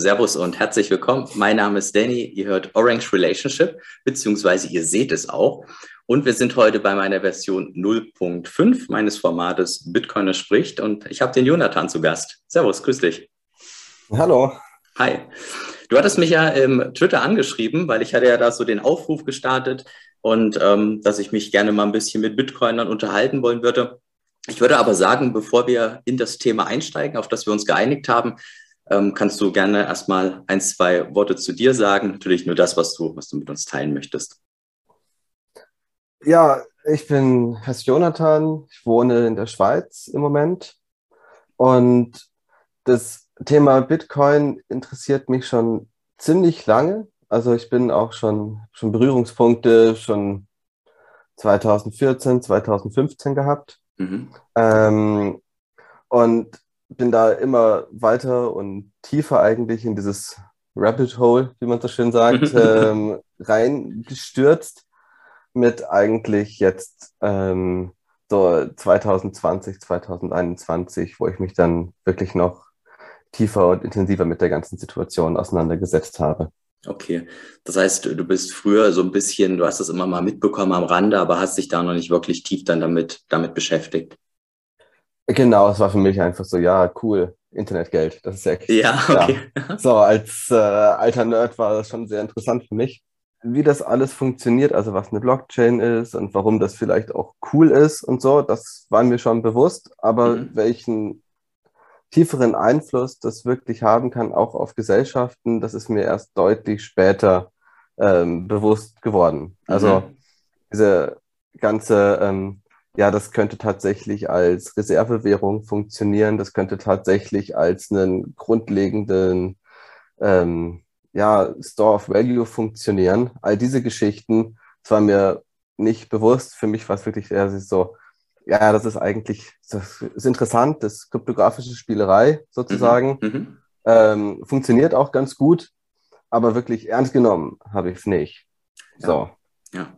Servus und herzlich willkommen. Mein Name ist Danny. Ihr hört Orange Relationship, beziehungsweise ihr seht es auch. Und wir sind heute bei meiner Version 0.5 meines Formates Bitcoiner spricht. Und ich habe den Jonathan zu Gast. Servus, grüß dich. Hallo. Hi. Du hattest mich ja im Twitter angeschrieben, weil ich hatte ja da so den Aufruf gestartet und ähm, dass ich mich gerne mal ein bisschen mit Bitcoinern unterhalten wollen würde. Ich würde aber sagen, bevor wir in das Thema einsteigen, auf das wir uns geeinigt haben, ähm, kannst du gerne erstmal ein, zwei Worte zu dir sagen. Natürlich nur das, was du, was du mit uns teilen möchtest. Ja, ich bin heißt Jonathan. Ich wohne in der Schweiz im Moment. Und das Thema Bitcoin interessiert mich schon ziemlich lange. Also ich bin auch schon, schon Berührungspunkte schon 2014, 2015 gehabt. Mhm. Ähm, und bin da immer weiter und tiefer eigentlich in dieses Rabbit Hole, wie man so schön sagt, ähm, reingestürzt mit eigentlich jetzt ähm, so 2020, 2021, wo ich mich dann wirklich noch tiefer und intensiver mit der ganzen Situation auseinandergesetzt habe. Okay, das heißt, du bist früher so ein bisschen, du hast das immer mal mitbekommen am Rande, aber hast dich da noch nicht wirklich tief dann damit, damit beschäftigt. Genau, es war für mich einfach so, ja, cool, Internetgeld, das ist ja Ja, okay. Ja. So, als äh, alter Nerd war das schon sehr interessant für mich, wie das alles funktioniert, also was eine Blockchain ist und warum das vielleicht auch cool ist und so, das war mir schon bewusst, aber mhm. welchen tieferen Einfluss das wirklich haben kann, auch auf Gesellschaften, das ist mir erst deutlich später ähm, bewusst geworden. Also mhm. diese ganze ähm, ja, das könnte tatsächlich als Reservewährung funktionieren. Das könnte tatsächlich als einen grundlegenden ähm, ja, Store of Value funktionieren. All diese Geschichten, das war mir nicht bewusst. Für mich war es wirklich eher so, ja, das ist eigentlich, das ist interessant, das ist kryptografische Spielerei sozusagen. Mhm, mhm. ähm, funktioniert auch ganz gut, aber wirklich ernst genommen habe ich es nicht. Ja. So. Ja.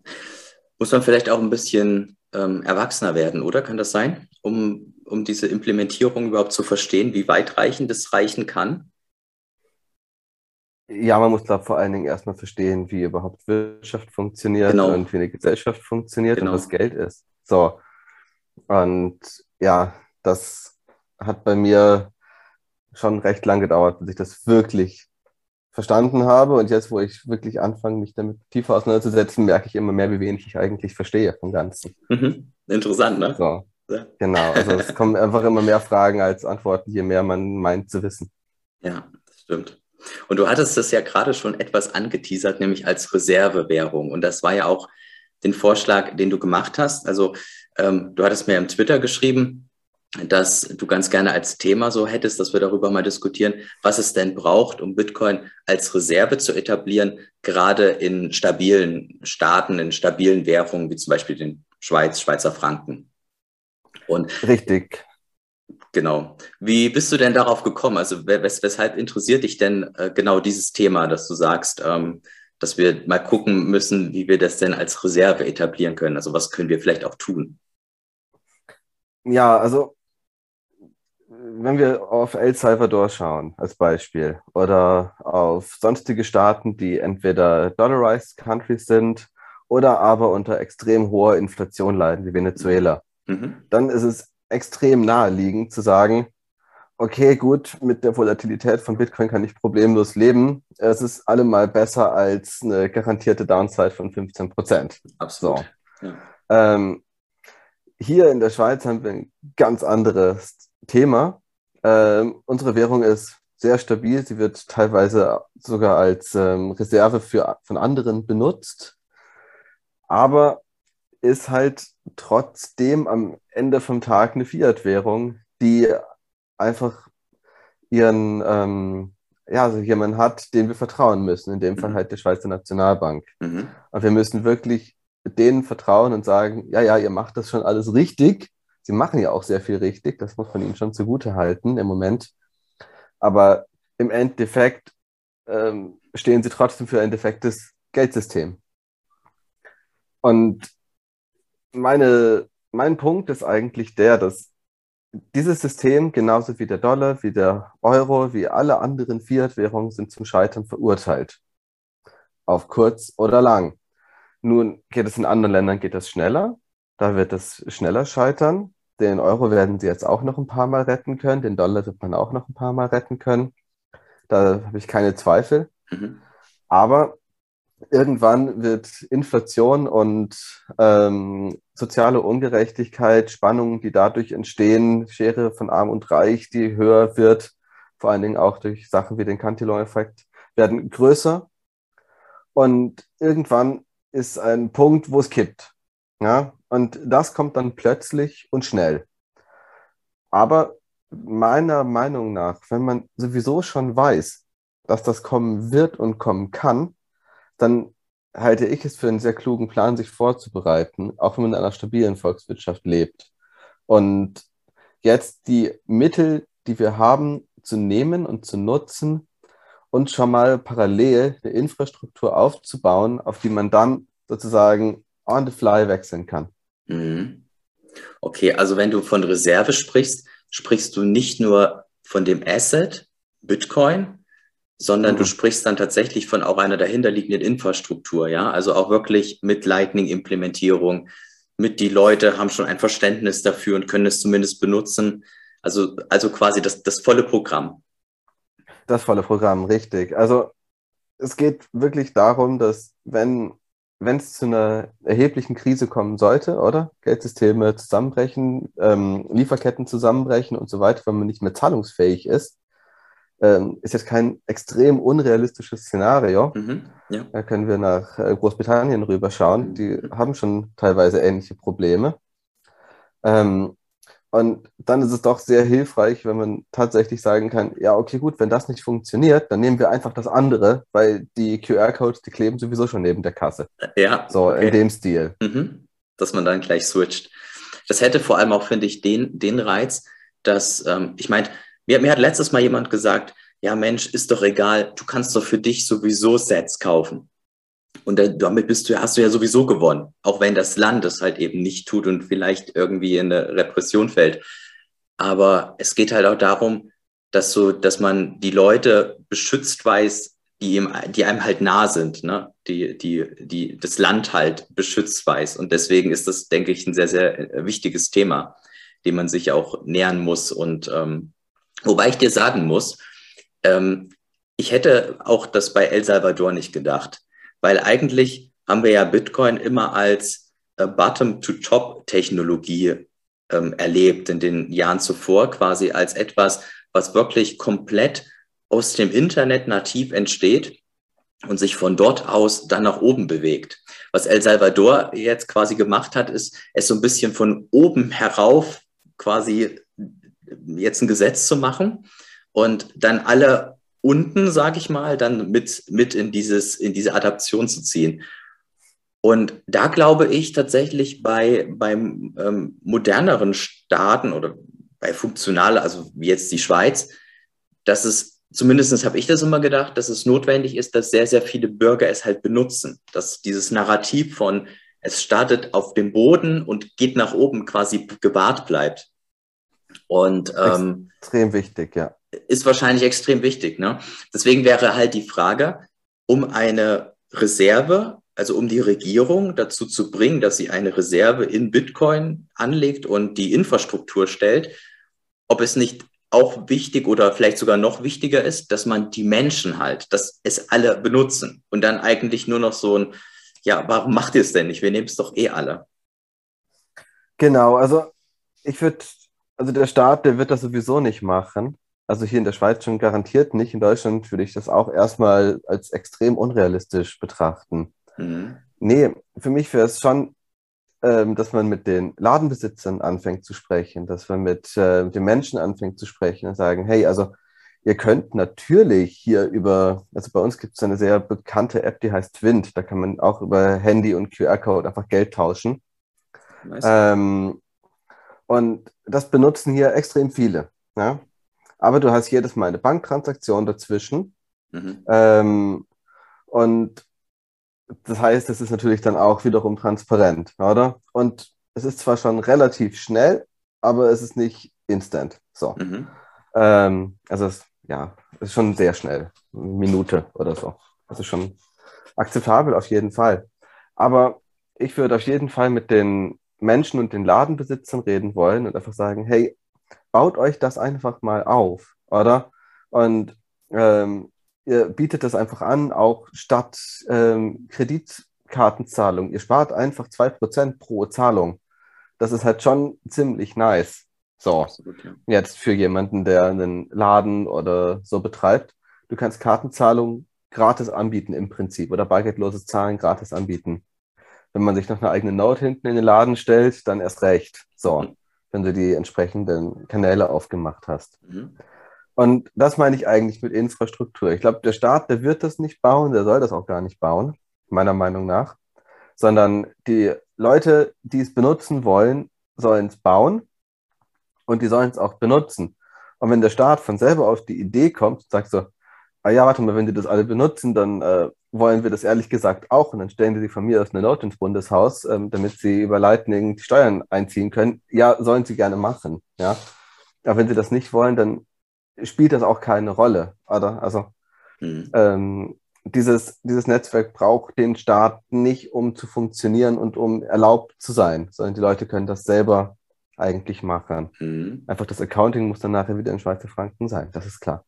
Muss man vielleicht auch ein bisschen ähm, erwachsener werden, oder? Kann das sein? Um, um diese Implementierung überhaupt zu verstehen, wie weitreichend es reichen kann? Ja, man muss, glaube vor allen Dingen erstmal verstehen, wie überhaupt Wirtschaft funktioniert genau. und wie eine Gesellschaft funktioniert genau. und was Geld ist. So. Und ja, das hat bei mir schon recht lang gedauert, bis ich das wirklich verstanden habe. Und jetzt, wo ich wirklich anfange, mich damit tiefer auseinanderzusetzen, merke ich immer mehr, wie wenig ich eigentlich verstehe vom Ganzen. Mhm. Interessant, ne? So. Ja. Genau, also es kommen einfach immer mehr Fragen als Antworten, je mehr man meint zu wissen. Ja, das stimmt. Und du hattest das ja gerade schon etwas angeteasert, nämlich als Reservewährung. Und das war ja auch den Vorschlag, den du gemacht hast. Also ähm, du hattest mir im Twitter geschrieben, dass du ganz gerne als Thema so hättest, dass wir darüber mal diskutieren, was es denn braucht, um Bitcoin als Reserve zu etablieren, gerade in stabilen Staaten, in stabilen Währungen, wie zum Beispiel den Schweiz, Schweizer Franken. Und Richtig. Genau. Wie bist du denn darauf gekommen? Also wes weshalb interessiert dich denn äh, genau dieses Thema, dass du sagst, ähm, dass wir mal gucken müssen, wie wir das denn als Reserve etablieren können? Also was können wir vielleicht auch tun? Ja, also wenn wir auf El Salvador schauen als Beispiel oder auf sonstige Staaten, die entweder dollarized countries sind oder aber unter extrem hoher Inflation leiden, wie Venezuela, mhm. dann ist es extrem naheliegend zu sagen, okay, gut, mit der Volatilität von Bitcoin kann ich problemlos leben. Es ist allemal besser als eine garantierte Downside von 15 Prozent. Absolut. So. Ja. Ähm, hier in der Schweiz haben wir ein ganz anderes Thema. Ähm, unsere Währung ist sehr stabil. Sie wird teilweise sogar als ähm, Reserve für, von anderen benutzt, aber ist halt trotzdem am Ende vom Tag eine Fiat-Währung, die einfach ihren, ähm, ja, also jemanden hat, dem wir vertrauen müssen, in dem Fall mhm. halt der Schweizer Nationalbank. Mhm. Und wir müssen wirklich denen vertrauen und sagen, ja, ja, ihr macht das schon alles richtig. Sie machen ja auch sehr viel richtig, das muss man ihnen schon zugute halten im Moment. Aber im Endeffekt ähm, stehen sie trotzdem für ein defektes Geldsystem. Und meine, mein Punkt ist eigentlich der, dass dieses System, genauso wie der Dollar, wie der Euro, wie alle anderen Fiat-Währungen, sind zum Scheitern verurteilt. Auf kurz oder lang. Nun geht es in anderen Ländern geht das schneller. Da wird es schneller scheitern. Den Euro werden sie jetzt auch noch ein paar Mal retten können. Den Dollar wird man auch noch ein paar Mal retten können. Da habe ich keine Zweifel. Mhm. Aber irgendwann wird Inflation und ähm, soziale Ungerechtigkeit, Spannungen, die dadurch entstehen, Schere von Arm und Reich, die höher wird, vor allen Dingen auch durch Sachen wie den Cantillon-Effekt, werden größer. Und irgendwann ist ein Punkt, wo es kippt. Ja? Und das kommt dann plötzlich und schnell. Aber meiner Meinung nach, wenn man sowieso schon weiß, dass das kommen wird und kommen kann, dann halte ich es für einen sehr klugen Plan, sich vorzubereiten, auch wenn man in einer stabilen Volkswirtschaft lebt. Und jetzt die Mittel, die wir haben, zu nehmen und zu nutzen und schon mal parallel eine Infrastruktur aufzubauen, auf die man dann sozusagen on the fly wechseln kann. Mhm. Okay, also wenn du von Reserve sprichst, sprichst du nicht nur von dem Asset Bitcoin, sondern mhm. du sprichst dann tatsächlich von auch einer dahinterliegenden Infrastruktur, ja, also auch wirklich mit Lightning-Implementierung, mit die Leute haben schon ein Verständnis dafür und können es zumindest benutzen. Also, also quasi das, das volle Programm. Das volle Programm, richtig. Also es geht wirklich darum, dass wenn wenn es zu einer erheblichen Krise kommen sollte, oder? Geldsysteme zusammenbrechen, ähm, Lieferketten zusammenbrechen und so weiter, wenn man nicht mehr zahlungsfähig ist, ähm, ist jetzt kein extrem unrealistisches Szenario. Mhm, ja. Da können wir nach äh, Großbritannien rüberschauen. Die mhm. haben schon teilweise ähnliche Probleme. Ähm, und dann ist es doch sehr hilfreich, wenn man tatsächlich sagen kann, ja, okay, gut, wenn das nicht funktioniert, dann nehmen wir einfach das andere, weil die QR-Codes, die kleben sowieso schon neben der Kasse. Ja. So okay. in dem Stil. Mhm. Dass man dann gleich switcht. Das hätte vor allem auch, finde ich, den, den Reiz, dass, ähm, ich meine, mir, mir hat letztes Mal jemand gesagt, ja Mensch, ist doch egal, du kannst doch für dich sowieso Sets kaufen. Und damit bist du, hast du ja sowieso gewonnen, auch wenn das Land es halt eben nicht tut und vielleicht irgendwie in eine Repression fällt. Aber es geht halt auch darum, dass so, dass man die Leute beschützt weiß, die, ihm, die einem halt nah sind, ne? die, die, die das Land halt beschützt weiß. Und deswegen ist das, denke ich, ein sehr, sehr wichtiges Thema, dem man sich auch nähern muss. Und ähm, Wobei ich dir sagen muss, ähm, ich hätte auch das bei El Salvador nicht gedacht, weil eigentlich haben wir ja Bitcoin immer als äh, Bottom-to-Top-Technologie ähm, erlebt in den Jahren zuvor, quasi als etwas, was wirklich komplett aus dem Internet nativ entsteht und sich von dort aus dann nach oben bewegt. Was El Salvador jetzt quasi gemacht hat, ist es so ein bisschen von oben herauf quasi jetzt ein Gesetz zu machen und dann alle unten, sage ich mal, dann mit, mit in, dieses, in diese Adaption zu ziehen. Und da glaube ich tatsächlich bei beim ähm, moderneren Staaten oder bei funktionale, also wie jetzt die Schweiz, dass es zumindest habe ich das immer gedacht, dass es notwendig ist, dass sehr, sehr viele Bürger es halt benutzen. Dass dieses Narrativ von es startet auf dem Boden und geht nach oben quasi gewahrt bleibt. Und ähm, extrem wichtig, ja. Ist wahrscheinlich extrem wichtig. Ne? Deswegen wäre halt die Frage, um eine Reserve, also um die Regierung dazu zu bringen, dass sie eine Reserve in Bitcoin anlegt und die Infrastruktur stellt, ob es nicht auch wichtig oder vielleicht sogar noch wichtiger ist, dass man die Menschen halt, dass es alle benutzen und dann eigentlich nur noch so ein, ja, warum macht ihr es denn nicht? Wir nehmen es doch eh alle. Genau, also ich würde also der Staat, der wird das sowieso nicht machen. Also hier in der Schweiz schon garantiert nicht. In Deutschland würde ich das auch erstmal als extrem unrealistisch betrachten. Mhm. Nee, für mich wäre es schon, ähm, dass man mit den Ladenbesitzern anfängt zu sprechen, dass man mit, äh, mit den Menschen anfängt zu sprechen und sagen, hey, also ihr könnt natürlich hier über, also bei uns gibt es eine sehr bekannte App, die heißt Wind. Da kann man auch über Handy und QR-Code einfach Geld tauschen. Nice. Ähm, und das benutzen hier extrem viele. Ja? Aber du hast jedes Mal eine Banktransaktion dazwischen. Mhm. Ähm, und das heißt, es ist natürlich dann auch wiederum transparent, oder? Und es ist zwar schon relativ schnell, aber es ist nicht instant. So. Mhm. Ähm, also es, ja, ist schon sehr schnell. Minute oder so. Also schon akzeptabel auf jeden Fall. Aber ich würde auf jeden Fall mit den Menschen und den Ladenbesitzern reden wollen und einfach sagen, hey, baut euch das einfach mal auf, oder? Und ähm, ihr bietet das einfach an, auch statt ähm, Kreditkartenzahlung. Ihr spart einfach 2% pro Zahlung. Das ist halt schon ziemlich nice. So, Absolut, ja. jetzt für jemanden, der einen Laden oder so betreibt. Du kannst Kartenzahlung gratis anbieten im Prinzip oder bargeldloses Zahlen gratis anbieten. Wenn man sich noch eine eigene Note hinten in den Laden stellt, dann erst recht. So. Wenn du die entsprechenden Kanäle aufgemacht hast. Mhm. Und das meine ich eigentlich mit Infrastruktur. Ich glaube, der Staat, der wird das nicht bauen, der soll das auch gar nicht bauen, meiner Meinung nach, sondern die Leute, die es benutzen wollen, sollen es bauen und die sollen es auch benutzen. Und wenn der Staat von selber auf die Idee kommt sagt so, ah ja, warte mal, wenn die das alle benutzen, dann äh, wollen wir das ehrlich gesagt auch. Und dann stellen die sich von mir aus eine Note ins Bundeshaus, ähm, damit sie über Lightning die Steuern einziehen können. Ja, sollen sie gerne machen. Ja. Aber wenn sie das nicht wollen, dann spielt das auch keine Rolle, oder? Also mhm. ähm, dieses, dieses Netzwerk braucht den Staat nicht, um zu funktionieren und um erlaubt zu sein, sondern die Leute können das selber eigentlich machen. Mhm. Einfach das Accounting muss dann nachher wieder in Schweizer Franken sein, das ist klar.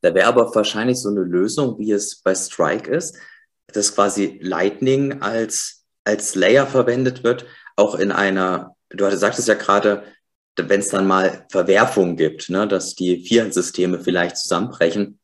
Da wäre aber wahrscheinlich so eine Lösung, wie es bei Strike ist, dass quasi Lightning als, als Layer verwendet wird, auch in einer, du sagtest ja gerade, wenn es dann mal Verwerfungen gibt, ne, dass die Fiat-Systeme vielleicht zusammenbrechen,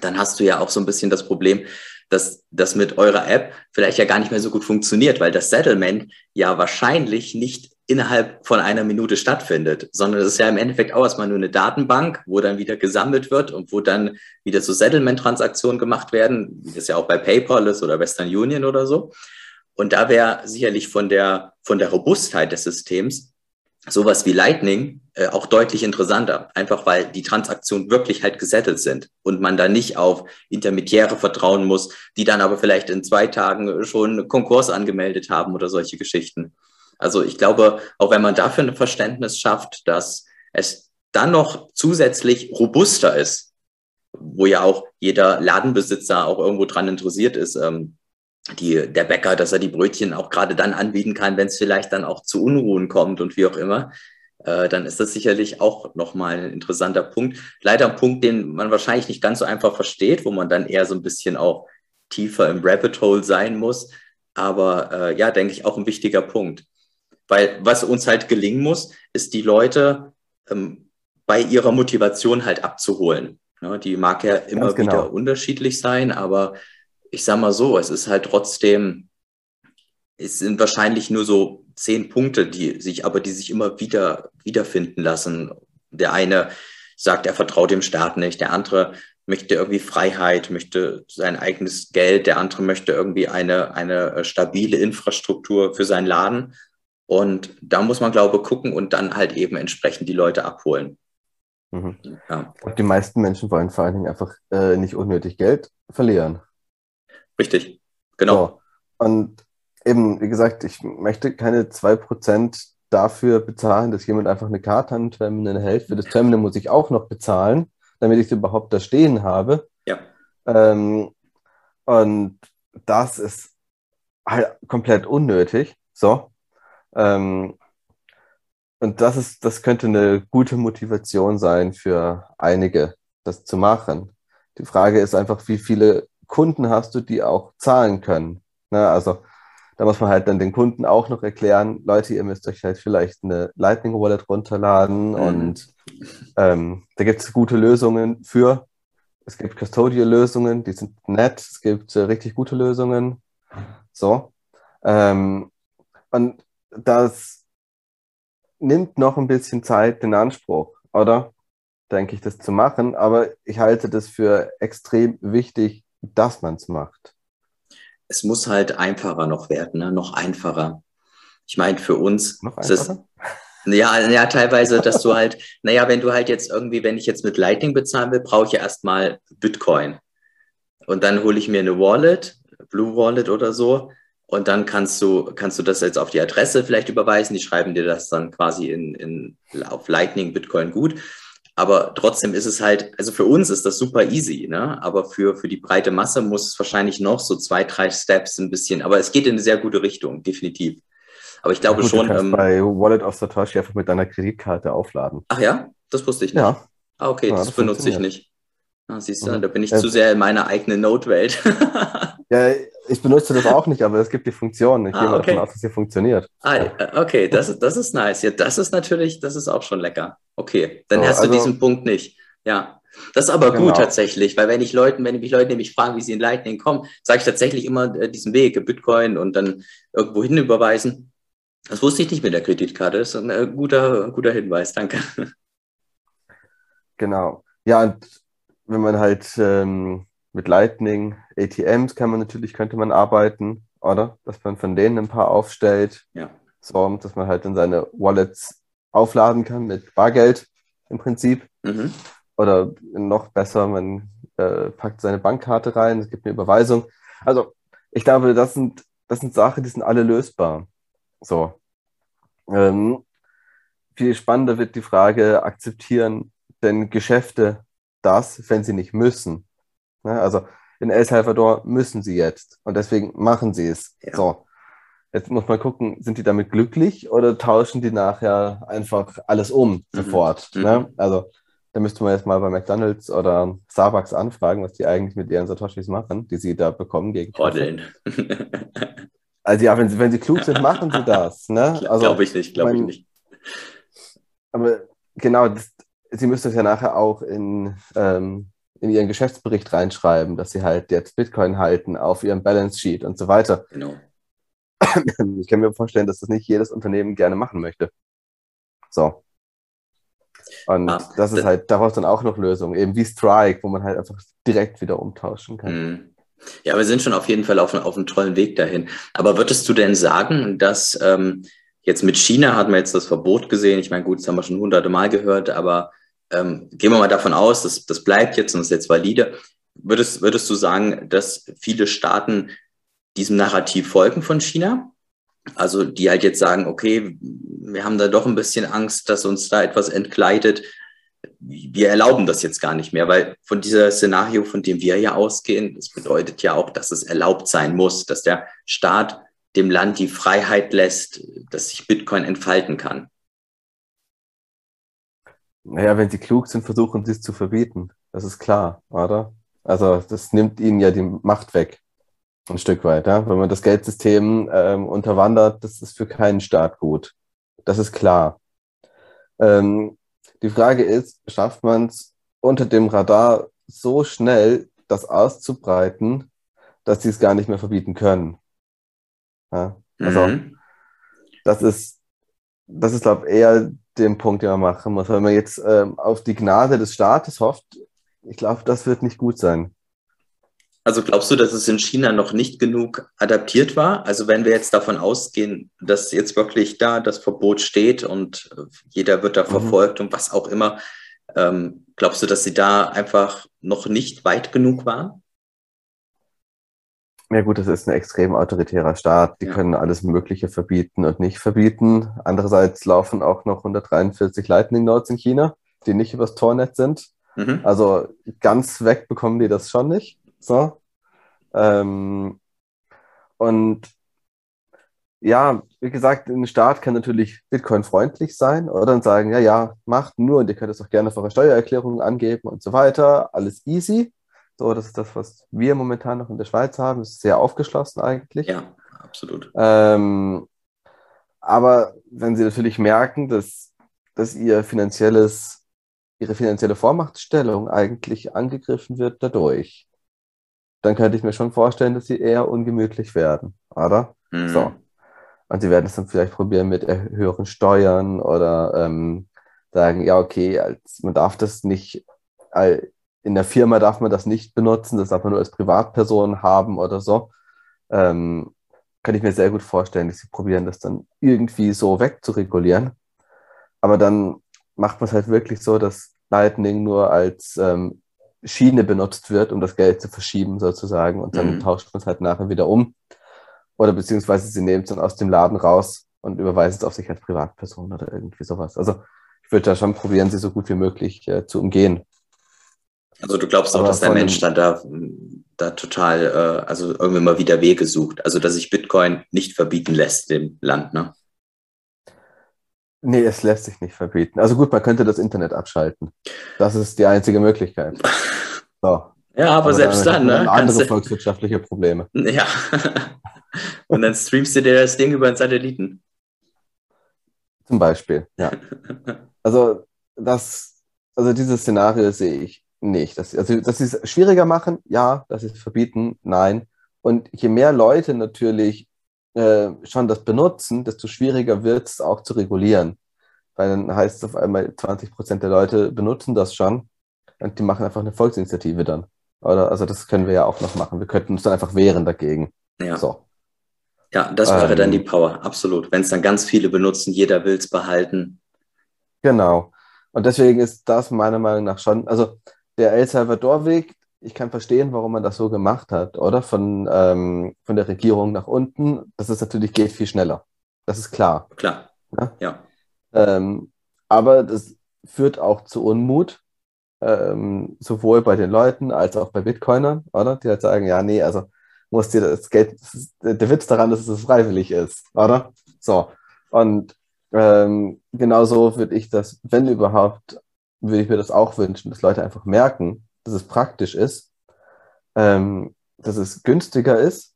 dann hast du ja auch so ein bisschen das Problem, dass das mit eurer App vielleicht ja gar nicht mehr so gut funktioniert, weil das Settlement ja wahrscheinlich nicht innerhalb von einer Minute stattfindet, sondern es ist ja im Endeffekt auch erstmal nur eine Datenbank, wo dann wieder gesammelt wird und wo dann wieder so Settlement-Transaktionen gemacht werden, wie das ja auch bei PayPal ist oder Western Union oder so. Und da wäre sicherlich von der, von der Robustheit des Systems sowas wie Lightning äh, auch deutlich interessanter, einfach weil die Transaktionen wirklich halt gesettelt sind und man da nicht auf Intermediäre vertrauen muss, die dann aber vielleicht in zwei Tagen schon Konkurs angemeldet haben oder solche Geschichten. Also ich glaube, auch wenn man dafür ein Verständnis schafft, dass es dann noch zusätzlich robuster ist, wo ja auch jeder Ladenbesitzer auch irgendwo dran interessiert ist, ähm, die, der Bäcker, dass er die Brötchen auch gerade dann anbieten kann, wenn es vielleicht dann auch zu Unruhen kommt und wie auch immer, äh, dann ist das sicherlich auch nochmal ein interessanter Punkt. Leider ein Punkt, den man wahrscheinlich nicht ganz so einfach versteht, wo man dann eher so ein bisschen auch tiefer im Rabbit Hole sein muss. Aber äh, ja, denke ich, auch ein wichtiger Punkt. Weil was uns halt gelingen muss, ist die Leute ähm, bei ihrer Motivation halt abzuholen. Ja, die mag ja immer genau. wieder unterschiedlich sein, aber ich sag mal so, es ist halt trotzdem, es sind wahrscheinlich nur so zehn Punkte, die sich, aber die sich immer wieder wiederfinden lassen. Der eine sagt, er vertraut dem Staat nicht, der andere möchte irgendwie Freiheit, möchte sein eigenes Geld, der andere möchte irgendwie eine, eine stabile Infrastruktur für seinen Laden. Und da muss man, glaube ich, gucken und dann halt eben entsprechend die Leute abholen. Mhm. Ja. Und die meisten Menschen wollen vor allen Dingen einfach äh, nicht unnötig Geld verlieren. Richtig, genau. So. Und eben, wie gesagt, ich möchte keine 2% dafür bezahlen, dass jemand einfach eine Karte an Terminal hält. Für das Terminal muss ich auch noch bezahlen, damit ich es überhaupt da stehen habe. Ja. Ähm, und das ist halt komplett unnötig. So. Ähm, und das ist, das könnte eine gute Motivation sein für einige, das zu machen. Die Frage ist einfach, wie viele Kunden hast du, die auch zahlen können. Ne? Also da muss man halt dann den Kunden auch noch erklären, Leute, ihr müsst euch halt vielleicht eine Lightning Wallet runterladen mhm. und ähm, da gibt es gute Lösungen für. Es gibt Custodial-Lösungen, die sind nett, es gibt äh, richtig gute Lösungen. So. Ähm, und das nimmt noch ein bisschen Zeit in Anspruch, oder? Denke ich, das zu machen. Aber ich halte das für extrem wichtig, dass man es macht. Es muss halt einfacher noch werden, ne? noch einfacher. Ich meine, für uns noch ist es. Ja, ja, teilweise, dass du halt, naja, wenn du halt jetzt irgendwie, wenn ich jetzt mit Lightning bezahlen will, brauche ich ja erstmal Bitcoin. Und dann hole ich mir eine Wallet, Blue Wallet oder so. Und dann kannst du, kannst du das jetzt auf die Adresse vielleicht überweisen. Die schreiben dir das dann quasi in, in, auf Lightning Bitcoin gut. Aber trotzdem ist es halt, also für uns ist das super easy, ne? Aber für, für die breite Masse muss es wahrscheinlich noch so zwei, drei Steps ein bisschen, aber es geht in eine sehr gute Richtung, definitiv. Aber ich glaube Gut, schon. Du kannst Ähm, bei Wallet of Satoshi einfach mit deiner Kreditkarte aufladen. ach ja, das wusste ich nicht. Ja, Ah, okay, Ja, das, das benutze ich nicht. Ah, siehst du, Mhm. da bin ich Ja. zu sehr in meiner eigenen Node-Welt. ja ich benutze das auch nicht, aber es gibt die Funktion. Ich Ah, gehe mal okay. davon aus, dass sie funktioniert. ah, okay, das, ist- das ist nice. Ja, das ist natürlich, das ist auch schon lecker. Okay, dann So, hast du also- diesen Punkt nicht. Ja, das ist aber Genau. gut tatsächlich, weil wenn ich Leuten, wenn mich Leute nämlich fragen, wie sie in Lightning kommen, sage ich tatsächlich immer äh, diesen Weg, Bitcoin und dann irgendwo hin überweisen. Das wusste ich nicht mit der Kreditkarte. Das ist ein äh, guter, guter Hinweis, danke. Genau. Ja, und wenn man halt ähm, mit Lightning ATMs kann man natürlich, könnte man arbeiten, oder? Dass man von denen ein paar aufstellt, Ja. so, dass man halt dann seine Wallets aufladen kann mit Bargeld im Prinzip. Mhm. Oder noch besser, man äh, packt seine Bankkarte rein, es gibt eine Überweisung. Also ich glaube, das sind, das sind Sachen, die sind alle lösbar. So. Ähm, viel spannender wird die Frage, akzeptieren denn Geschäfte das, wenn sie nicht müssen? Ne? Also in El Salvador müssen sie jetzt und deswegen machen sie es. Ja. So. Jetzt muss man gucken, sind die damit glücklich oder tauschen die nachher einfach alles um Mhm. sofort? Mhm. Ne? Also da müsste man jetzt mal bei McDonalds oder Starbucks anfragen, was die eigentlich mit ihren Satoshis machen, die sie da bekommen gegen. Rodeln. Also ja, wenn sie, wenn sie klug sind, machen sie das. Ne? Also, glaube ich nicht, glaube ich nicht. Aber genau, das, sie müssen das ja nachher auch in, ähm, in ihren Geschäftsbericht reinschreiben, dass sie halt jetzt Bitcoin halten auf ihrem Balance Sheet und so weiter. Genau. Ich kann mir vorstellen, dass das nicht jedes Unternehmen gerne machen möchte. So. Und Ah, das ist halt daraus dann auch noch Lösungen, eben wie Strike, wo man halt einfach direkt wieder umtauschen kann. Mhm. Ja, wir sind schon auf jeden Fall auf, auf einem tollen Weg dahin. Aber würdest du denn sagen, dass ähm, jetzt mit China hat man jetzt das Verbot gesehen? Ich meine, gut, das haben wir schon hunderte Mal gehört, aber ähm, gehen wir mal davon aus, dass das bleibt jetzt und ist jetzt valide. Würdest, würdest du sagen, dass viele Staaten diesem Narrativ folgen von China? Also die halt jetzt sagen, okay, wir haben da doch ein bisschen Angst, dass uns da etwas entgleitet. Wir erlauben das jetzt gar nicht mehr, weil von dieser Szenario, von dem wir ja ausgehen, das bedeutet ja auch, dass es erlaubt sein muss, dass der Staat dem Land die Freiheit lässt, dass sich Bitcoin entfalten kann. Naja, wenn sie klug sind, versuchen sie es zu verbieten. Das ist klar, oder? Also das nimmt ihnen ja die Macht weg. Ein Stück weit. Ja? Wenn man das Geldsystem ähm, unterwandert, das ist für keinen Staat gut. Das ist klar. Ähm, die Frage ist, schafft man es unter dem Radar so schnell, das auszubreiten, dass sie es gar nicht mehr verbieten können? Ja? Also Mhm. das ist, das ist, glaube ich, eher den Punkt, den man machen muss. Wenn man jetzt ähm, auf die Gnade des Staates hofft, ich glaube, das wird nicht gut sein. Also glaubst du, dass es in China noch nicht genug adaptiert war? Also wenn wir jetzt davon ausgehen, dass jetzt wirklich da das Verbot steht und äh, jeder wird da Mhm. verfolgt und was auch immer, ähm, glaubst du, dass sie da einfach noch nicht weit genug waren? Ja gut, das ist ein extrem autoritärer Staat. Die Ja. können alles Mögliche verbieten und nicht verbieten. Andererseits laufen auch noch 143 Lightning Nodes in China, die nicht übers Tornet sind. Mhm. Also ganz weg bekommen die das schon nicht. So. Ähm, und ja, wie gesagt, ein Staat kann natürlich Bitcoin-freundlich sein oder dann sagen, ja, ja, macht nur und ihr könnt es auch gerne auf eure Steuererklärungen angeben und so weiter. Alles easy. So, das ist das, was wir momentan noch in der Schweiz haben. Das ist sehr aufgeschlossen eigentlich. Ja, absolut. Ähm, aber wenn sie natürlich merken, dass, dass ihr finanzielles, ihre finanzielle Vormachtstellung eigentlich angegriffen wird dadurch, dann könnte ich mir schon vorstellen, dass sie eher ungemütlich werden, oder? Mhm. So. Und sie werden es dann vielleicht probieren mit höheren Steuern oder ähm, sagen, ja, okay, als, man darf das nicht, in der Firma darf man das nicht benutzen, das darf man nur als Privatperson haben oder so. Ähm, kann ich mir sehr gut vorstellen, dass sie probieren, das dann irgendwie so wegzuregulieren. Aber dann macht man es halt wirklich so, dass Lightning nur als ähm, Schiene benutzt wird, um das Geld zu verschieben sozusagen. Und dann Mhm. tauscht man es halt nachher wieder um. Oder beziehungsweise sie nehmen es dann aus dem Laden raus und überweisen es auf sich als Privatperson oder irgendwie sowas. Also ich würde da schon probieren, sie so gut wie möglich äh, zu umgehen. Also du glaubst auch, dass der Mensch dann da, da total, äh, also irgendwie mal wieder Wege sucht. Also dass sich Bitcoin nicht verbieten lässt dem Land, ne? Nee, es lässt sich nicht verbieten. Also gut, man könnte das Internet abschalten. Das ist die einzige Möglichkeit. So. Ja, aber, aber selbst dann, dann ne? Andere volkswirtschaftliche Probleme. Ja. Und dann streamst du dir das Ding über einen Satelliten. Zum Beispiel, ja. Also das, also dieses Szenario sehe ich nicht. Dass, also, sie es schwieriger machen, ja, dass sie es verbieten, nein. Und je mehr Leute natürlich äh, schon das benutzen, desto schwieriger wird es auch zu regulieren. Weil dann heißt es auf einmal, 20 Prozent der Leute benutzen das schon und die machen einfach eine Volksinitiative dann. Oder? Also das können wir ja auch noch machen. Wir könnten uns dann einfach wehren dagegen. Ja. So. Ja, das wäre ähm, dann die Power, absolut. Wenn es dann ganz viele benutzen, jeder will es behalten. Genau. Und deswegen ist das meiner Meinung nach schon, also der El Salvador-Weg, ich kann verstehen, warum man das so gemacht hat, oder? Von, ähm, von der Regierung nach unten. Das ist natürlich geht viel schneller. Das ist klar. Klar. Ja. ja. Ähm, aber das führt auch zu Unmut, ähm, sowohl bei den Leuten als auch bei Bitcoinern, oder? Die halt sagen, ja, nee, also muss dir das Geld, das ist, der Witz daran ist, dass es freiwillig ist, oder? So. Und ähm, genauso würde ich das, wenn überhaupt, würde ich mir das auch wünschen, dass Leute einfach merken, dass es praktisch ist, ähm, dass es günstiger ist.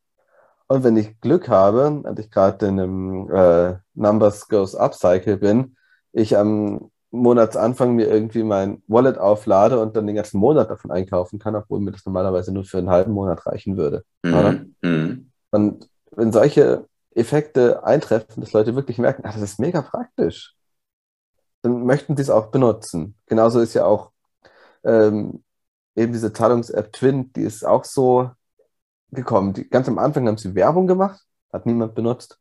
Und wenn ich Glück habe und ich gerade in einem äh, Numbers Goes Up Cycle bin, ich am Monatsanfang mir irgendwie mein Wallet auflade und dann den ganzen Monat davon einkaufen kann, obwohl mir das normalerweise nur für einen halben Monat reichen würde. Mhm. Mhm. Und wenn solche Effekte eintreffen, dass Leute wirklich merken, ach, das ist mega praktisch, dann möchten sie es auch benutzen. Genauso ist ja auch ähm, eben diese Zahlungs-App Twin, die ist auch so gekommen. Die, ganz am Anfang haben sie Werbung gemacht, hat niemand benutzt.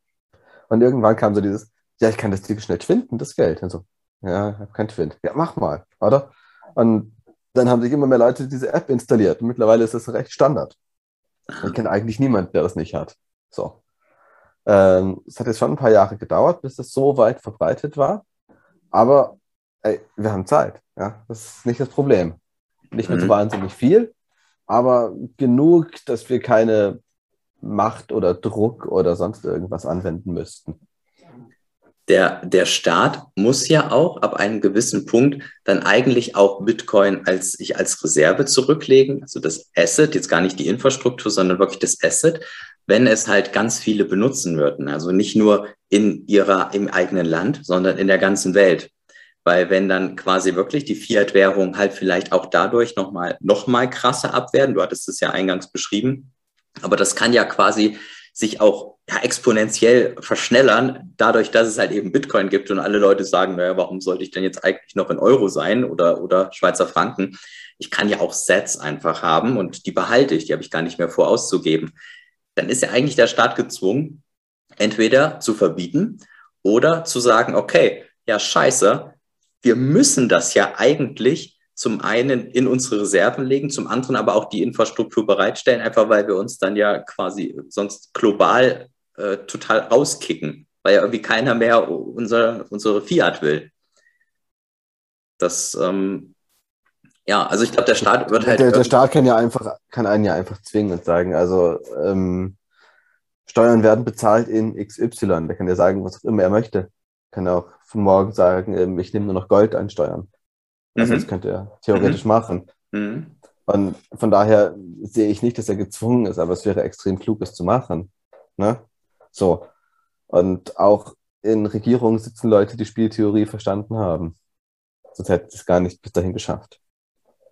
Und irgendwann kam so dieses, ja, ich kann das dir schnell twinden, das Geld. Und so, ja, ich habe kein Twin. Ja, mach mal, oder? Und dann haben sich immer mehr Leute diese App installiert. Und mittlerweile ist das recht Standard. Ich kenne eigentlich niemanden, der das nicht hat. So. Ähm, es hat jetzt schon ein paar Jahre gedauert, bis das so weit verbreitet war. Aber ey, wir haben Zeit. Ja? Das ist nicht das Problem. Nicht mehr mhm. so wahnsinnig viel, aber genug, dass wir keine Macht oder Druck oder sonst irgendwas anwenden müssten der, der Staat muss ja auch ab einem gewissen Punkt dann eigentlich auch Bitcoin als sich als Reserve zurücklegen, also das Asset, jetzt gar nicht die Infrastruktur, sondern wirklich das Asset, wenn es halt ganz viele benutzen würden. Also nicht nur in ihrer, im eigenen Land, sondern in der ganzen Welt. Weil wenn dann quasi wirklich die Fiat-Währung halt vielleicht auch dadurch nochmal noch mal krasser abwerden, du hattest es ja eingangs beschrieben, aber das kann ja quasi sich auch ja, exponentiell verschnellern, dadurch, dass es halt eben Bitcoin gibt und alle Leute sagen, naja, warum sollte ich denn jetzt eigentlich noch in Euro sein oder, oder Schweizer Franken? Ich kann ja auch Sets einfach haben und die behalte ich, die habe ich gar nicht mehr vor auszugeben. Dann ist ja eigentlich der Staat gezwungen, entweder zu verbieten oder zu sagen, okay, ja, scheiße, wir müssen das ja eigentlich zum einen in unsere Reserven legen, zum anderen aber auch die Infrastruktur bereitstellen, einfach weil wir uns dann ja quasi sonst global äh, total rauskicken, weil ja irgendwie keiner mehr unser, unsere Fiat will. Das, ähm, ja, also ich glaube, der Staat wird halt. Der, der, Staat kann ja einfach, kann einen ja einfach zwingen und sagen, also ähm, Steuern werden bezahlt in XY. Der kann ja sagen, was auch immer er möchte. Kann auch von morgen sagen, ähm, ich nehme nur noch Gold an Steuern. Also mhm. das könnte er theoretisch mhm. machen. Mhm. Und von daher sehe ich nicht, dass er gezwungen ist, aber es wäre extrem klug, es zu machen. Ne? So. Und auch in Regierungen sitzen Leute, die Spieltheorie verstanden haben. Sonst hätte es gar nicht bis dahin geschafft.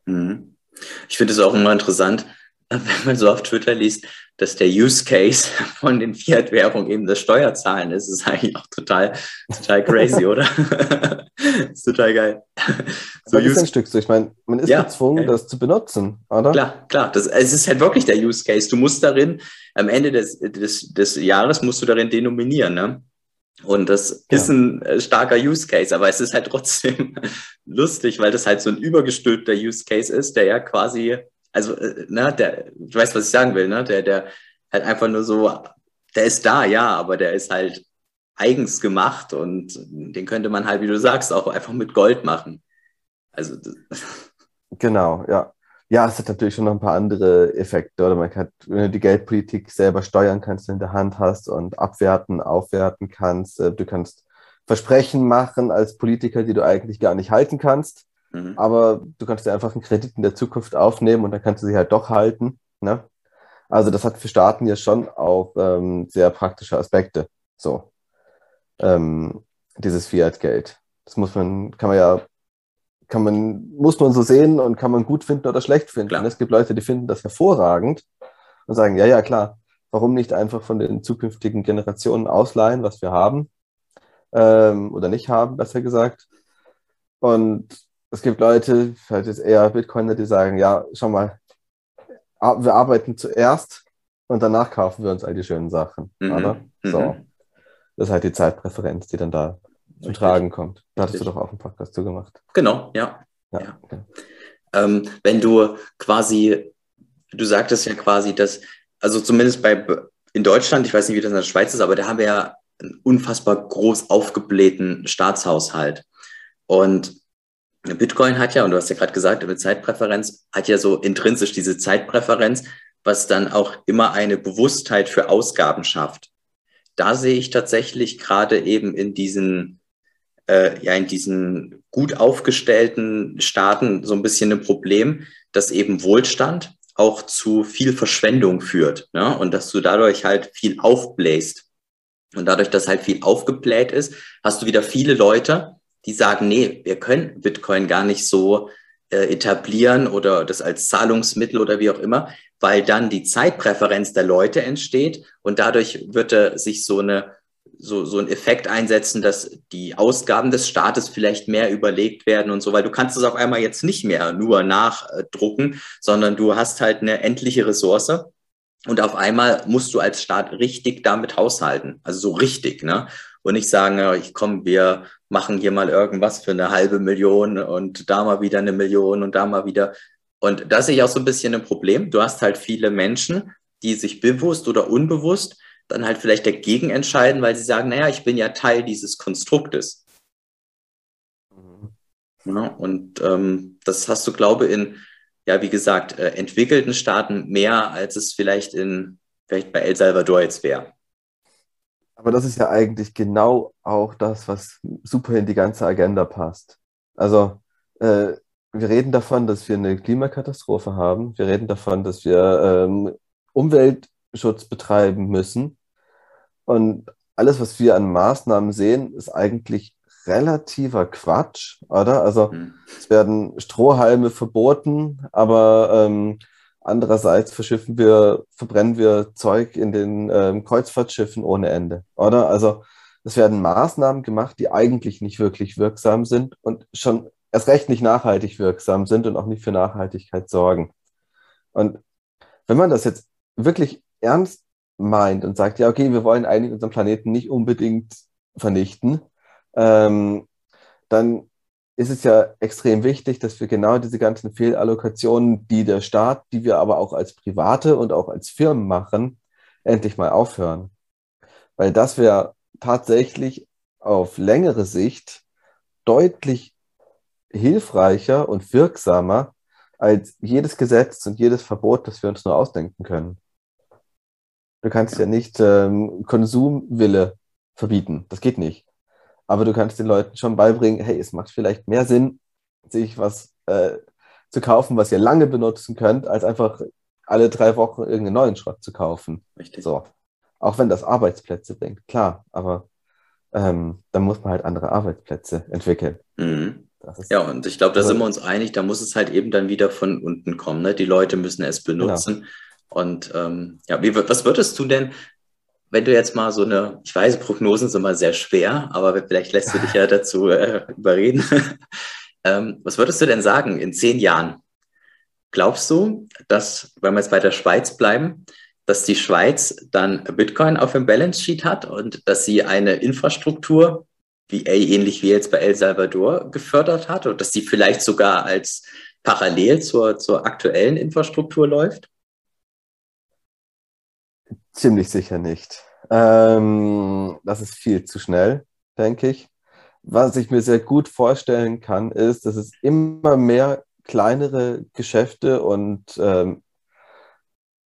Mhm. Ich finde es auch immer interessant, wenn man so auf Twitter liest, dass der Use Case von den Fiat-Währungen eben das Steuerzahlen ist, ist eigentlich auch total, total crazy, oder? ist total geil. So das ist ein Stück so. Ich meine, man ist ja, gezwungen, das zu benutzen, oder? Klar, klar. Das, es ist halt wirklich der Use Case. Du musst darin, am Ende des, des, des Jahres musst du darin denominieren, ne? Und das ja. ist ein äh, starker Use Case, aber es ist halt trotzdem lustig, weil das halt so ein übergestülpter Use Case ist, der ja quasi also, äh, ne, der, du weißt, was ich sagen will, ne? Der, der halt einfach nur so der ist da, ja, aber der ist halt eigens gemacht und den könnte man halt, wie du sagst, auch einfach mit Gold machen. Also genau, ja. Ja, es hat natürlich schon noch ein paar andere Effekte, oder man kann, wenn du die Geldpolitik selber steuern kannst, in der Hand hast und abwerten, aufwerten kannst, äh, du kannst Versprechen machen als Politiker, die du eigentlich gar nicht halten kannst, mhm. aber du kannst dir einfach einen Kredit in der Zukunft aufnehmen und dann kannst du sie halt doch halten. Ne? Also das hat für Staaten ja schon auch ähm, sehr praktische Aspekte. So ähm, dieses Fiat-Geld. Das muss man, kann man ja kann man, muss man so sehen und kann man gut finden oder schlecht finden. Klar. Es gibt Leute, die finden das hervorragend und sagen, ja, ja, klar, warum nicht einfach von den zukünftigen Generationen ausleihen, was wir haben ähm, oder nicht haben, besser gesagt. Und es gibt Leute, vielleicht jetzt eher Bitcoiner, die sagen, ja, schau mal, wir arbeiten zuerst und danach kaufen wir uns all die schönen Sachen. Mhm. Oder? So. Mhm. Das ist halt die Zeitpräferenz, die dann da zum Tragen kommt. Da hattest du doch auch einen Podcast zu gemacht. Genau, ja. ja, ja. Okay. Ähm, wenn du quasi, du sagtest ja quasi, dass, also zumindest bei in Deutschland, ich weiß nicht, wie das in der Schweiz ist, aber da haben wir ja einen unfassbar groß aufgeblähten Staatshaushalt. Und Bitcoin hat ja, und du hast ja gerade gesagt, eine Zeitpräferenz, hat ja so intrinsisch diese Zeitpräferenz, was dann auch immer eine Bewusstheit für Ausgaben schafft. Da sehe ich tatsächlich gerade eben in diesen äh, ja in diesen gut aufgestellten Staaten so ein bisschen ein Problem, dass eben Wohlstand auch zu viel Verschwendung führt ne? und dass du dadurch halt viel aufbläst. Und dadurch, dass halt viel aufgebläht ist, hast du wieder viele Leute, die sagen, nee, wir können Bitcoin gar nicht so äh, etablieren oder das als Zahlungsmittel oder wie auch immer, weil dann die Zeitpräferenz der Leute entsteht und dadurch wird äh, sich so eine so, so ein Effekt einsetzen, dass die Ausgaben des Staates vielleicht mehr überlegt werden und so, weil du kannst es auf einmal jetzt nicht mehr nur nachdrucken, sondern du hast halt eine endliche Ressource und auf einmal musst du als Staat richtig damit haushalten, also so richtig, ne? Und nicht sagen, ich komm, wir machen hier mal irgendwas für eine halbe Million und da mal wieder eine Million und da mal wieder. Und da sehe ich auch so ein bisschen ein Problem. Du hast halt viele Menschen, die sich bewusst oder unbewusst dann halt vielleicht dagegen entscheiden, weil sie sagen, naja, ich bin ja Teil dieses Konstruktes. Mhm. Ja, und ähm, das hast du, glaube ich, in, ja, wie gesagt, äh, entwickelten Staaten mehr, als es vielleicht in, vielleicht bei El Salvador jetzt wäre. Aber das ist ja eigentlich genau auch das, was super in die ganze Agenda passt. Also, äh, wir reden davon, dass wir eine Klimakatastrophe haben. Wir reden davon, dass wir ähm, Umweltschutz betreiben müssen. Und alles, was wir an Maßnahmen sehen, ist eigentlich relativer Quatsch, oder? Also mhm. es werden Strohhalme verboten, aber ähm, andererseits verschiffen wir, verbrennen wir Zeug in den ähm, Kreuzfahrtschiffen ohne Ende, oder? Also es werden Maßnahmen gemacht, die eigentlich nicht wirklich wirksam sind und schon erst recht nicht nachhaltig wirksam sind und auch nicht für Nachhaltigkeit sorgen. Und wenn man das jetzt wirklich ernst meint und sagt, ja, okay, wir wollen eigentlich unseren Planeten nicht unbedingt vernichten, ähm, dann ist es ja extrem wichtig, dass wir genau diese ganzen Fehlallokationen, die der Staat, die wir aber auch als Private und auch als Firmen machen, endlich mal aufhören. Weil das wäre tatsächlich auf längere Sicht deutlich hilfreicher und wirksamer als jedes Gesetz und jedes Verbot, das wir uns nur ausdenken können. Du kannst ja nicht ähm, Konsumwille verbieten. Das geht nicht. Aber du kannst den Leuten schon beibringen, hey, es macht vielleicht mehr Sinn, sich was äh, zu kaufen, was ihr lange benutzen könnt, als einfach alle drei Wochen irgendeinen neuen Schrott zu kaufen. Richtig. So. Auch wenn das Arbeitsplätze bringt, klar, aber ähm, dann muss man halt andere Arbeitsplätze entwickeln. Mhm. Ja, und ich glaube, da sind wir uns einig, da muss es halt eben dann wieder von unten kommen. Ne? Die Leute müssen es benutzen. Genau. Und ähm, ja, wie, was würdest du denn, wenn du jetzt mal so eine, ich weiß, Prognosen sind immer sehr schwer, aber vielleicht lässt du dich ja dazu äh, überreden. ähm, was würdest du denn sagen in zehn Jahren? Glaubst du, dass, wenn wir jetzt bei der Schweiz bleiben, dass die Schweiz dann Bitcoin auf dem Balance Sheet hat und dass sie eine Infrastruktur, wie ähnlich wie jetzt bei El Salvador, gefördert hat und dass sie vielleicht sogar als parallel zur, zur aktuellen Infrastruktur läuft? Ziemlich sicher nicht. Ähm, das ist viel zu schnell, denke ich. Was ich mir sehr gut vorstellen kann, ist, dass es immer mehr kleinere Geschäfte und ähm,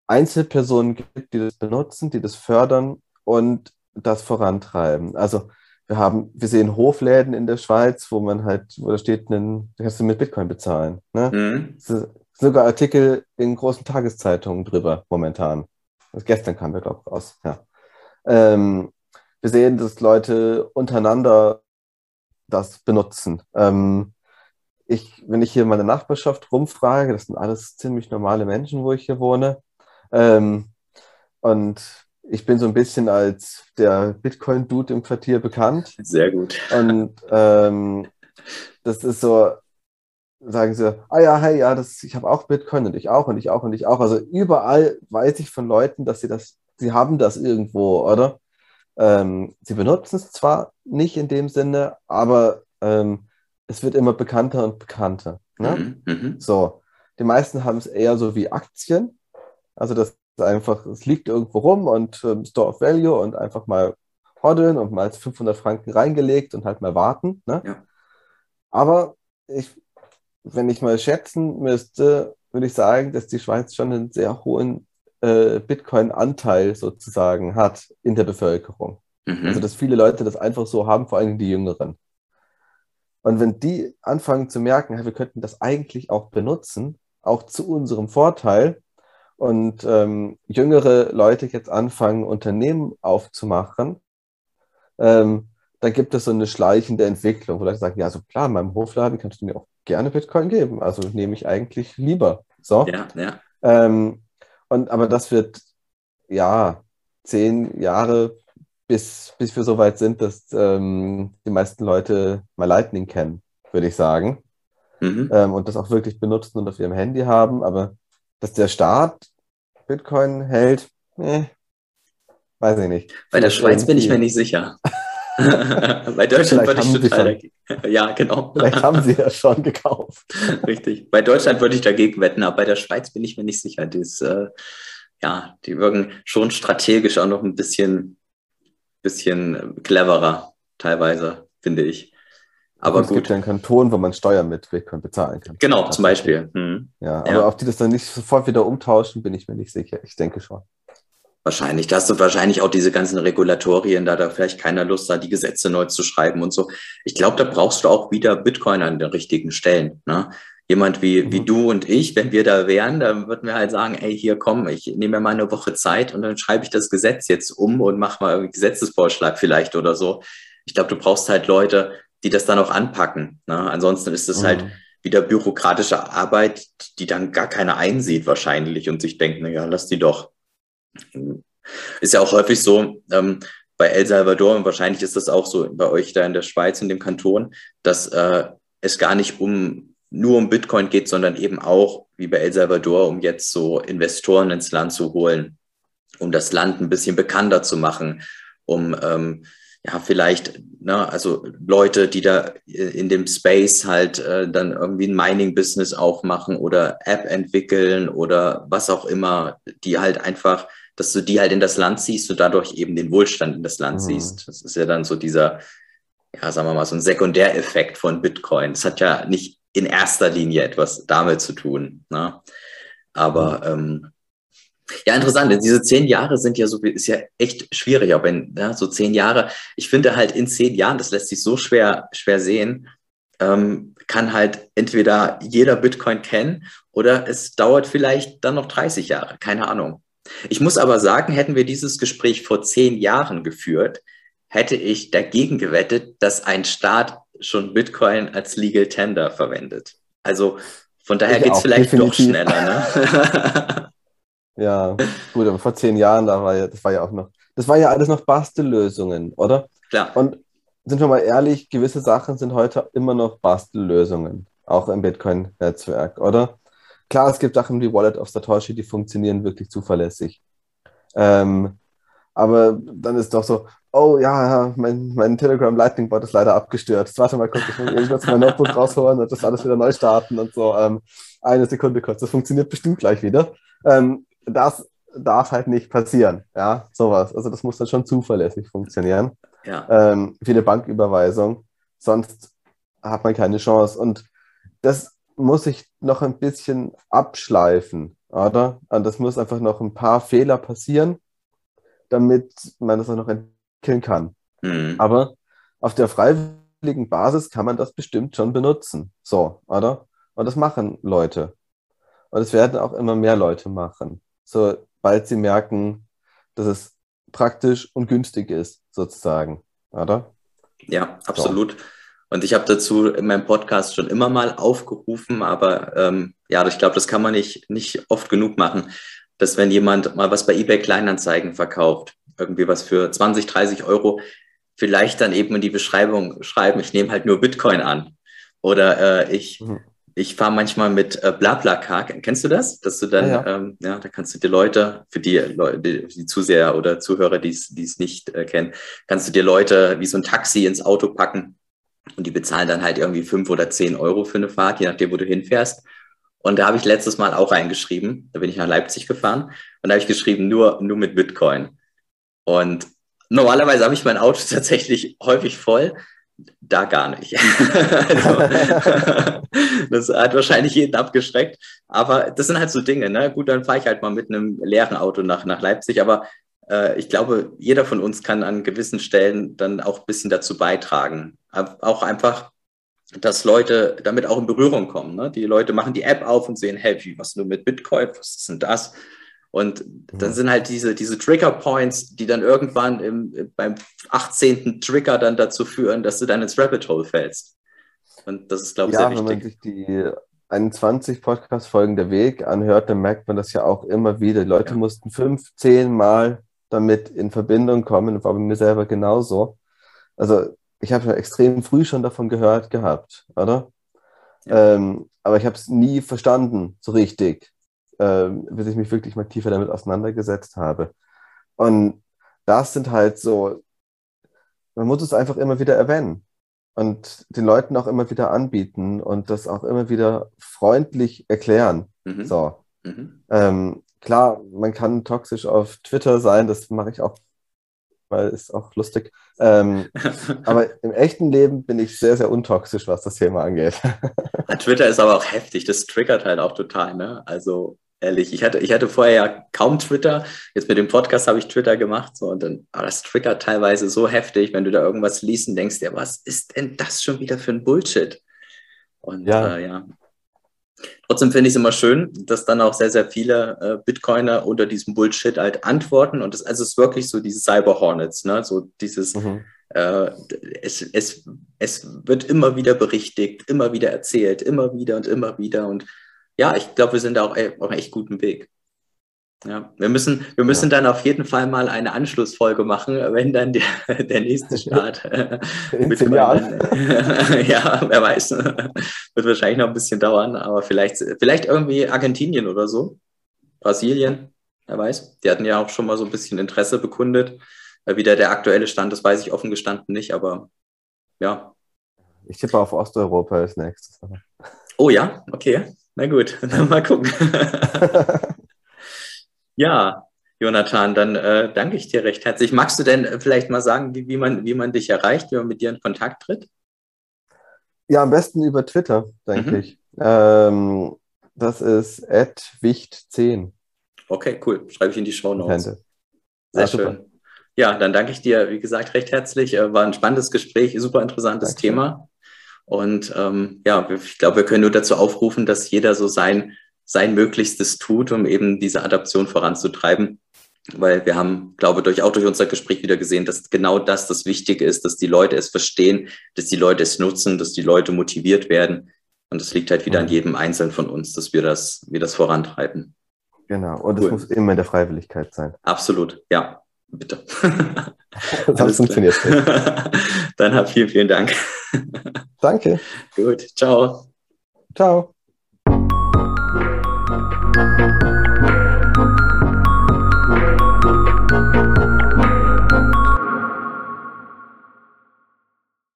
Einzelpersonen gibt, die das benutzen, die das fördern und das vorantreiben. Also wir haben, wir sehen Hofläden in der Schweiz, wo man halt, wo da steht, einen, da kannst du mit Bitcoin bezahlen. Ne? Mhm. Sogar Artikel in großen Tageszeitungen drüber momentan. Also gestern kam der, glaube ich, raus. Ja. Ähm, wir sehen, dass Leute untereinander das benutzen. Ähm, ich, wenn ich hier in meiner Nachbarschaft rumfrage, das sind alles ziemlich normale Menschen, wo ich hier wohne. Ähm, und ich bin so ein bisschen als der Bitcoin-Dude im Quartier bekannt. Sehr gut. Und ähm, das ist so, sagen sie, ah ja, hey, ja, das, ich habe auch Bitcoin und ich auch und ich auch und ich auch. Also überall weiß ich von Leuten, dass sie das, sie haben das irgendwo, oder? Ähm, sie benutzen es zwar nicht in dem Sinne, aber ähm, es wird immer bekannter und bekannter. Ne? Mhm, mhm. so, die meisten haben es eher so wie Aktien. Also das einfach, es liegt irgendwo rum und ähm, Store of Value und einfach mal hoddeln und mal 500 Franken reingelegt und halt mal warten. Ne? Ja. Aber ich, wenn ich mal schätzen müsste, würde ich sagen, dass die Schweiz schon einen sehr hohen äh, Bitcoin-Anteil sozusagen hat in der Bevölkerung. Mhm. Also, dass viele Leute das einfach so haben, vor allem die Jüngeren. Und wenn die anfangen zu merken, wir könnten das eigentlich auch benutzen, auch zu unserem Vorteil, und ähm, jüngere Leute jetzt anfangen, Unternehmen aufzumachen, ähm, dann gibt es so eine schleichende Entwicklung, wo Leute sagen, ja, so klar, in meinem Hofladen kannst du mir auch gerne Bitcoin geben. Also nehme ich eigentlich lieber. So. Ja, ja. Ähm, und aber das wird ja zehn Jahre, bis, bis wir so weit sind, dass ähm, die meisten Leute mal Lightning kennen, würde ich sagen. Mhm. Ähm, und das auch wirklich benutzen und auf ihrem Handy haben. Aber dass der Staat Bitcoin hält, eh, weiß ich nicht. Bei der Schweiz bin ich mir nicht sicher. Bei Deutschland würde ich total dagegen. Ja, genau. Vielleicht haben sie ja schon gekauft. Richtig. Bei Deutschland würde ich dagegen wetten, aber bei der Schweiz bin ich mir nicht sicher. Dies, äh, ja, die wirken schon strategisch auch noch ein bisschen, bisschen cleverer, teilweise, finde ich. Aber es gut. gibt ja einen Kanton, wo man Steuern mit bezahlen kann. Genau, zum Beispiel. Hm. Ja, aber ja. ob die das dann nicht sofort wieder umtauschen, bin ich mir nicht sicher. Ich denke schon. Wahrscheinlich. Da hast du wahrscheinlich auch diese ganzen Regulatorien, da da vielleicht keiner Lust hat, die Gesetze neu zu schreiben und so. Ich glaube, da brauchst du auch wieder Bitcoin an den richtigen Stellen. Ne? Jemand wie, mhm. wie du und ich, wenn wir da wären, dann würden wir halt sagen, ey, hier komm, ich nehme mir mal eine Woche Zeit und dann schreibe ich das Gesetz jetzt um und mach mal einen Gesetzesvorschlag vielleicht oder so. Ich glaube, du brauchst halt Leute, die das dann auch anpacken. Ne? Ansonsten ist es halt mhm. halt wieder bürokratische Arbeit, die dann gar keiner einsieht wahrscheinlich und sich denkt, naja, lass die doch. Ist ja auch häufig so, ähm, bei El Salvador, und wahrscheinlich ist das auch so bei euch da in der Schweiz in dem Kanton, dass äh, es gar nicht um nur um Bitcoin geht, sondern eben auch, wie bei El Salvador, um jetzt so Investoren ins Land zu holen, um das Land ein bisschen bekannter zu machen, um ähm, ja, vielleicht, ne, also Leute, die da in dem Space halt äh, dann irgendwie ein Mining-Business auch machen oder App entwickeln oder was auch immer, die halt einfach, dass du die halt in das Land ziehst und dadurch eben den Wohlstand in das Land mhm. siehst. Das ist ja dann so dieser, ja, sagen wir mal, so ein Sekundäreffekt von Bitcoin. Das hat ja nicht in erster Linie etwas damit zu tun. Ne? Aber ähm, ja, interessant. Diese zehn Jahre sind ja so, ist ja echt schwierig, auch wenn, ja, so zehn Jahre. Ich finde halt in zehn Jahren, das lässt sich so schwer, schwer sehen, ähm, kann halt entweder jeder Bitcoin kennen oder es dauert vielleicht dann noch 30 Jahre. Keine Ahnung. Ich muss aber sagen, hätten wir dieses Gespräch vor zehn Jahren geführt, hätte ich dagegen gewettet, dass ein Staat schon Bitcoin als Legal Tender verwendet. Also von daher geht es vielleicht definitiv. doch schneller. Ne? Ja, gut, aber vor zehn Jahren, da war ja, das war ja auch noch, das war ja alles noch Bastellösungen, oder? Klar. Und sind wir mal ehrlich, gewisse Sachen sind heute immer noch Bastellösungen, auch im Bitcoin-Netzwerk, oder? Klar, es gibt Sachen wie Wallet of Satoshi, die funktionieren wirklich zuverlässig. Ähm, aber dann ist doch so, oh ja, mein, mein Telegram Lightning Bot ist leider abgestürzt. Warte mal kurz, ich muss jetzt mein Notebook rausholen und das alles wieder neu starten und so. Ähm, eine Sekunde kurz, das funktioniert bestimmt gleich wieder. Ähm, das darf halt nicht passieren. Ja, sowas. Also das muss dann schon zuverlässig funktionieren. Ja. Ähm, wie eine Banküberweisung. Sonst hat man keine Chance. Und das muss ich noch ein bisschen abschleifen, oder? Und das muss einfach noch ein paar Fehler passieren, damit man das auch noch entwickeln kann. Mhm. Aber auf der freiwilligen Basis kann man das bestimmt schon benutzen. So, oder? Und das machen Leute. Und es werden auch immer mehr Leute machen, sobald sie merken, dass es praktisch und günstig ist, sozusagen, oder? Ja, absolut. So. Und ich habe dazu in meinem Podcast schon immer mal aufgerufen, aber ähm, ja, ich glaube, das kann man nicht, nicht oft genug machen, dass wenn jemand mal was bei eBay Kleinanzeigen verkauft, irgendwie was für 20, 30 Euro, vielleicht dann eben in die Beschreibung schreiben, ich nehme halt nur Bitcoin an. Oder äh, ich, mhm. ich fahre manchmal mit äh, BlaBlaCar. Kennst du das? Dass du dann, ja, ja. Ähm, ja da kannst du die Leute, für die Leute, die, die Zuseher oder Zuhörer, die es nicht äh, kennen, kannst du dir Leute wie so ein Taxi ins Auto packen und die bezahlen dann halt irgendwie fünf oder zehn Euro für eine Fahrt, je nachdem, wo du hinfährst. Und da habe ich letztes Mal auch reingeschrieben. Da bin ich nach Leipzig gefahren und da habe ich geschrieben, nur, nur mit Bitcoin. Und normalerweise habe ich mein Auto tatsächlich häufig voll. Da gar nicht. also, das hat wahrscheinlich jeden abgeschreckt. Aber das sind halt so Dinge. Ne? Gut, dann fahre ich halt mal mit einem leeren Auto nach, nach Leipzig. Aber ich glaube, jeder von uns kann an gewissen Stellen dann auch ein bisschen dazu beitragen. Auch einfach, dass Leute damit auch in Berührung kommen. Ne? Die Leute machen die App auf und sehen, hey, wie, was nur mit Bitcoin, was ist denn das? Und dann sind halt diese, diese Trigger Points, die dann irgendwann im, beim 18. Trigger dann dazu führen, dass du dann ins Rabbit Hole fällst. Und das ist, glaube ich, ja, sehr wichtig. Wenn man sich die 21 Podcast-Folgen der Weg anhört, dann merkt man das ja auch immer wieder. Die Leute ja. mussten fünf, zehn Mal damit in Verbindung kommen, war bei mir selber genauso. Also ich habe ja extrem früh schon davon gehört gehabt, oder? Ja. Ähm, aber ich habe es nie verstanden, so richtig, ähm, bis ich mich wirklich mal tiefer damit auseinandergesetzt habe. Und das sind halt so, man muss es einfach immer wieder erwähnen und den Leuten auch immer wieder anbieten und das auch immer wieder freundlich erklären. Mhm. So. Mhm. Ähm, klar, man kann toxisch auf Twitter sein, das mache ich auch, weil ist auch lustig. Ähm, aber im echten Leben bin ich sehr, sehr untoxisch, was das Thema angeht. Twitter ist aber auch heftig, das triggert halt auch total, ne? Also ehrlich, ich hatte, ich hatte vorher ja kaum Twitter. Jetzt mit dem Podcast habe ich Twitter gemacht, so und dann, aber das triggert teilweise so heftig, wenn du da irgendwas liest und denkst, ja, was ist denn das schon wieder für ein Bullshit? Und ja, äh, ja Trotzdem finde ich es immer schön, dass dann auch sehr, sehr viele äh, Bitcoiner unter diesem Bullshit halt antworten. Und das, also es ist wirklich so diese Cyber Hornets, ne? So dieses, mhm. äh, es, es, es wird immer wieder berichtigt, immer wieder erzählt, immer wieder und immer wieder. Und ja, ich glaube, wir sind da auch auf einem echt guten Weg. Ja, wir müssen, wir müssen ja. dann auf jeden Fall mal eine Anschlussfolge machen, wenn dann der, der nächste Start äh, in zehn Jahren. ja, wer weiß. Wird wahrscheinlich noch ein bisschen dauern, aber vielleicht, vielleicht irgendwie Argentinien oder so. Brasilien, wer weiß. Die hatten ja auch schon mal so ein bisschen Interesse bekundet. Wie der, der aktuelle Stand das weiß ich offen gestanden nicht, aber ja. Ich tippe auf Osteuropa als nächstes. Oh ja, okay. Na gut, dann mal gucken. Ja, Jonathan, dann äh, danke ich dir recht herzlich. Magst du denn äh, vielleicht mal sagen, wie, wie, man, wie man dich erreicht, wie man mit dir in Kontakt tritt? Ja, am besten über Twitter, denke mhm. ich. Ähm, das ist wicht10. Okay, cool. Schreibe ich in die Show Notes. Sehr ja, schön. Super. Ja, dann danke ich dir, wie gesagt, recht herzlich. Äh, war ein spannendes Gespräch, super interessantes danke. Thema. Und ähm, ja, ich glaube, wir können nur dazu aufrufen, dass jeder so sein sein Möglichstes tut, um eben diese Adaption voranzutreiben. Weil wir haben, glaube ich, durch, auch durch unser Gespräch wieder gesehen, dass genau das das Wichtige ist, dass die Leute es verstehen, dass die Leute es nutzen, dass die Leute motiviert werden. Und es liegt halt wieder mhm. an jedem Einzelnen von uns, dass wir das, wir das vorantreiben. Genau. Und es muss immer in der Freiwilligkeit sein. Absolut. Ja. Bitte. Sonst funktioniert nicht. Dann hab vielen, vielen Dank. Danke. Gut. Ciao. Ciao. Thank you.